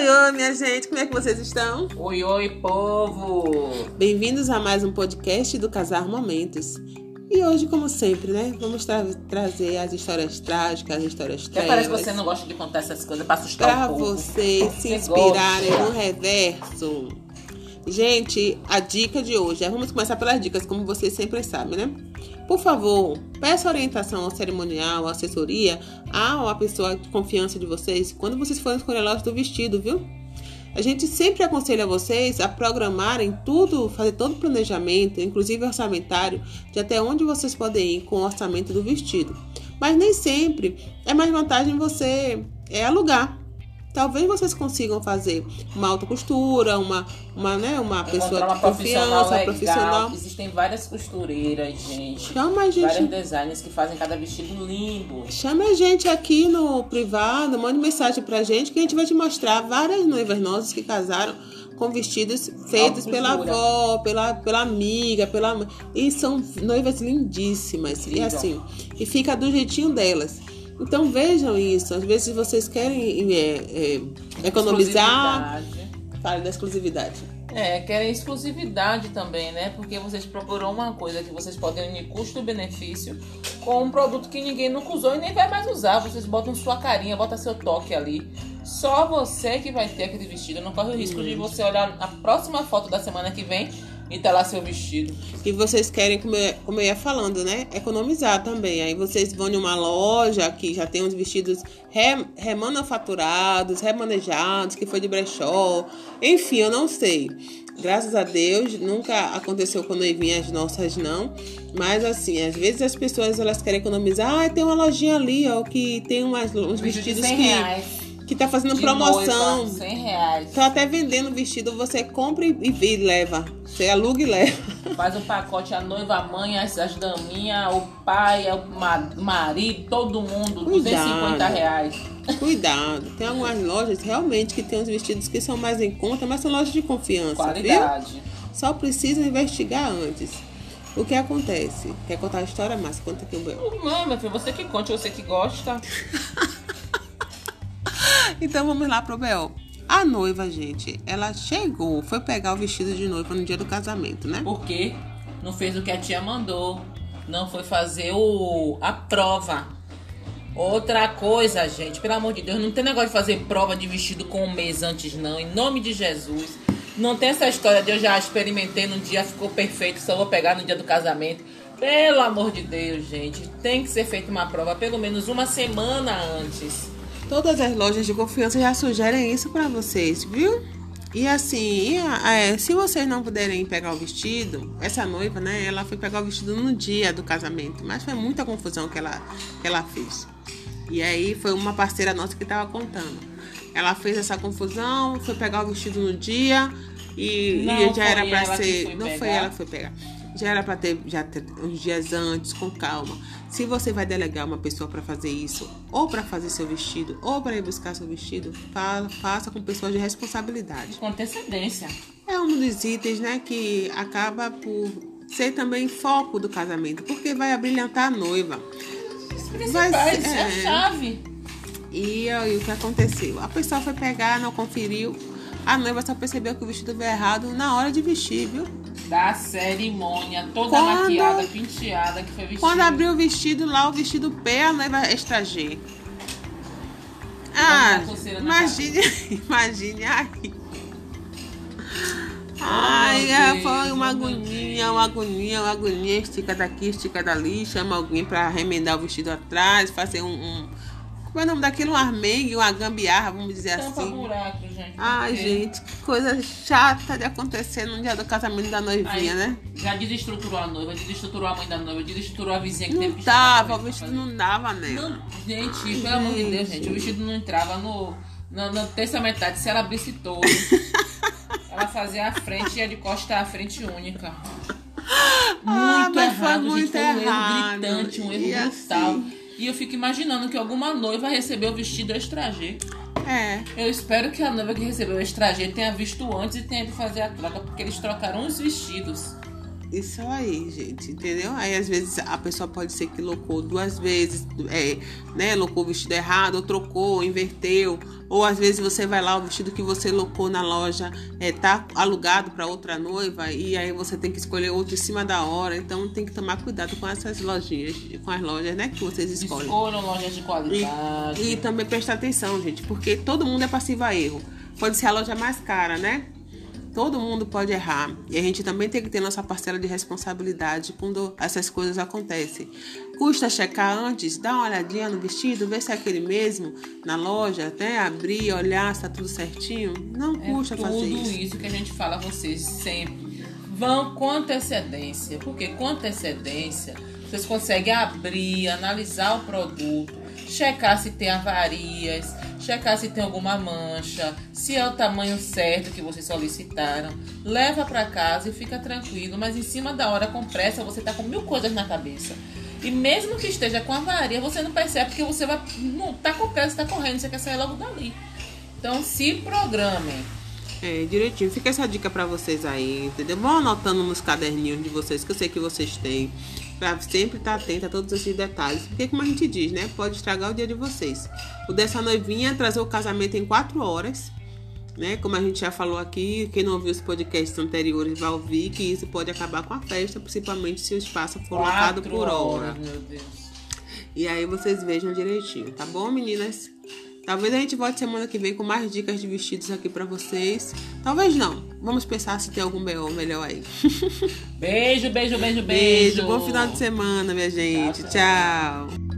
Oi, oi, minha gente, como é que vocês estão? Oi, oi, povo! Bem-vindos a mais um podcast do Casar Momentos. E hoje, como sempre, né, vamos tra trazer as histórias trágicas, as histórias Até parece que você não gosta de contar essas coisas pra assustar Pra o povo. vocês se inspirarem no reverso. Gente, a dica de hoje vamos começar pelas dicas, como vocês sempre sabem, né? Por favor, peça orientação ao cerimonial, à assessoria, a pessoa de confiança de vocês, quando vocês forem escolher a loja do vestido, viu? A gente sempre aconselha vocês a programarem tudo, fazer todo o planejamento, inclusive orçamentário, de até onde vocês podem ir com o orçamento do vestido. Mas nem sempre é mais vantagem você é alugar. Talvez vocês consigam fazer uma alta costura, uma, uma, né, uma pessoa uma de profissional confiança, legal. profissional. Existem várias costureiras, gente. Chama a gente Várias designers que fazem cada vestido lindo. Chame a gente aqui no privado, mande mensagem pra gente que a gente vai te mostrar várias noivas nossas que casaram com vestidos feitos pela avó, pela, pela amiga, pela mãe. E são noivas lindíssimas. E Incrível. assim, e fica do jeitinho delas. Então vejam isso. Às vezes vocês querem é, é, economizar. Fale da exclusividade. É, querem exclusividade também, né? Porque vocês procuram uma coisa que vocês podem unir custo-benefício com um produto que ninguém nunca usou e nem vai mais usar. Vocês botam sua carinha, botam seu toque ali. Só você que vai ter aquele vestido. Não corre o risco de você olhar a próxima foto da semana que vem e tá lá seu vestido. E vocês querem, como eu, como eu ia falando, né? Economizar também. Aí vocês vão em uma loja que já tem uns vestidos re, remanufaturados, remanejados, que foi de brechó. Enfim, eu não sei. Graças a Deus, nunca aconteceu com noivinhas nossas, não. Mas assim, às vezes as pessoas elas querem economizar. Ah, tem uma lojinha ali, ó, que tem umas, uns Vídeo de vestidos 100 que, reais. Que tá fazendo De promoção. Noiva, 100 reais. Tá até vendendo vestido, você compra e, e leva. Você aluga e leva. Faz um pacote, a noiva, a mãe, as, as daminhas, o pai, o ma- marido, todo mundo, Cuidado. 250 reais. Cuidado, tem algumas lojas realmente que tem uns vestidos que são mais em conta, mas são lojas de confiança, viu? Qualidade. Só precisam investigar antes. O que acontece? Quer contar a história, Márcia? Conta aqui o meu. Não, meu filho, você que conte, você que gosta. Então vamos lá pro B.O. A noiva, gente, ela chegou, foi pegar o vestido de noiva no dia do casamento, né? Por quê? Não fez o que a tia mandou. Não foi fazer o, a prova. Outra coisa, gente, pelo amor de Deus, não tem negócio de fazer prova de vestido com um mês antes, não. Em nome de Jesus. Não tem essa história de eu já experimentei no dia, ficou perfeito, só vou pegar no dia do casamento. Pelo amor de Deus, gente, tem que ser feita uma prova pelo menos uma semana antes. Todas as lojas de confiança já sugerem isso pra vocês, viu? E assim, é, se vocês não puderem pegar o vestido, essa noiva, né, ela foi pegar o vestido no dia do casamento, mas foi muita confusão que ela, que ela fez. E aí foi uma parceira nossa que tava contando. Ela fez essa confusão, foi pegar o vestido no dia e, Não e já foi era que ser. foi Não foi pegar. ela que foi pegar. Já era pra ter já uns dias antes, com calma. Se você vai delegar uma pessoa pra fazer isso, ou pra fazer seu vestido, ou pra ir buscar seu vestido, fa- faça com pessoas de responsabilidade. Com antecedência. É um dos itens, né, que acaba por ser também foco do casamento, porque vai abrilhantar a noiva. Os Vai principais, ser- é a é. chave. E aí o que aconteceu? A pessoa foi pegar, não conferiu. A noiva só percebeu que o vestido veio errado na hora de vestir, viu? Da cerimônia, toda Quando- maquiada, penteada, que foi vestida. Quando abriu o vestido lá, o vestido P, a noiva extra G. Ah, imagine, imagine aí. Ai, meu é, Deus, foi uma oh, agonia, uma agonia, uma agonia, estica daqui, estica dali, chama alguém pra remendar o vestido atrás, fazer um, um como é o nome daquilo? Um armengue, uma gambiarra, vamos dizer Tampa assim. buraco, gente. Ai, porque gente, que coisa chata de acontecer no dia do casamento da noivinha, aí né? Já desestruturou a noiva, desestruturou a mãe da noiva, desestruturou a vizinha que teve Não vestido dava, pra o vestido não dava, né? Não, gente, pelo amor de Deus, gente, o vestido não entrava no, na, na terça metade. Se ela abrisse todo, ela fazia a frente e a de costa a frente única. Muito Ah, mas foi errado, muito gente. Foi um errado. erro gritante, um erro E brutal. assim? E eu fico imaginando que alguma noiva recebeu o vestido extra G. É. Eu espero que a noiva que recebeu o extra G tenha visto antes e tenha ido fazer a troca, porque eles trocaram os vestidos. Isso aí, gente, entendeu? Aí às vezes a pessoa pode ser que locou duas vezes, é, né? Locou o vestido errado, ou trocou, ou inverteu. Ou às vezes você vai lá, o vestido que você locou na loja é, tá alugado para outra noiva e aí você tem que escolher outro em cima da hora. Então tem que tomar cuidado com essas lojinhas, com as lojas, né? Que vocês escolhem. Escolham lojas de qualidade. E, e também prestar atenção, gente, porque todo mundo é passivo a erro. Pode ser a loja mais cara, né? Todo mundo pode errar e a gente também tem que ter nossa parcela de responsabilidade quando essas coisas acontecem. Custa checar antes, dar uma olhadinha no vestido, ver se é aquele mesmo na loja, até abrir, olhar se tá tudo certinho. Não é custa fazer isso. Tudo isso que a gente fala a vocês sempre. Vão com antecedência, porque com antecedência vocês conseguem abrir, analisar o produto, checar se tem avarias checar se tem alguma mancha, se é o tamanho certo que vocês solicitaram. Leva para casa e fica tranquilo, mas em cima da hora com pressa você tá com mil coisas na cabeça. E mesmo que esteja com avaria, você não percebe porque você vai não tá com pressa, tá correndo, você quer sair logo dali. Então se programem. É, direitinho. Fica essa dica para vocês aí, entendeu? Vão anotando nos caderninhos de vocês, que eu sei que vocês têm para sempre estar tá atento a todos esses detalhes, porque como a gente diz, né, pode estragar o dia de vocês. O dessa noivinha trazer o casamento em quatro horas, né, como a gente já falou aqui, quem não ouviu os podcasts anteriores vai ouvir que isso pode acabar com a festa, principalmente se o espaço for lotado por hora. Meu Deus. E aí vocês vejam direitinho, tá bom, meninas? Talvez a gente volte semana que vem com mais dicas de vestidos aqui para vocês. Talvez não. Vamos pensar se tem algum BO melhor aí. Beijo, beijo, beijo, beijo. Beijo. Bom final de semana, minha gente. Tchau.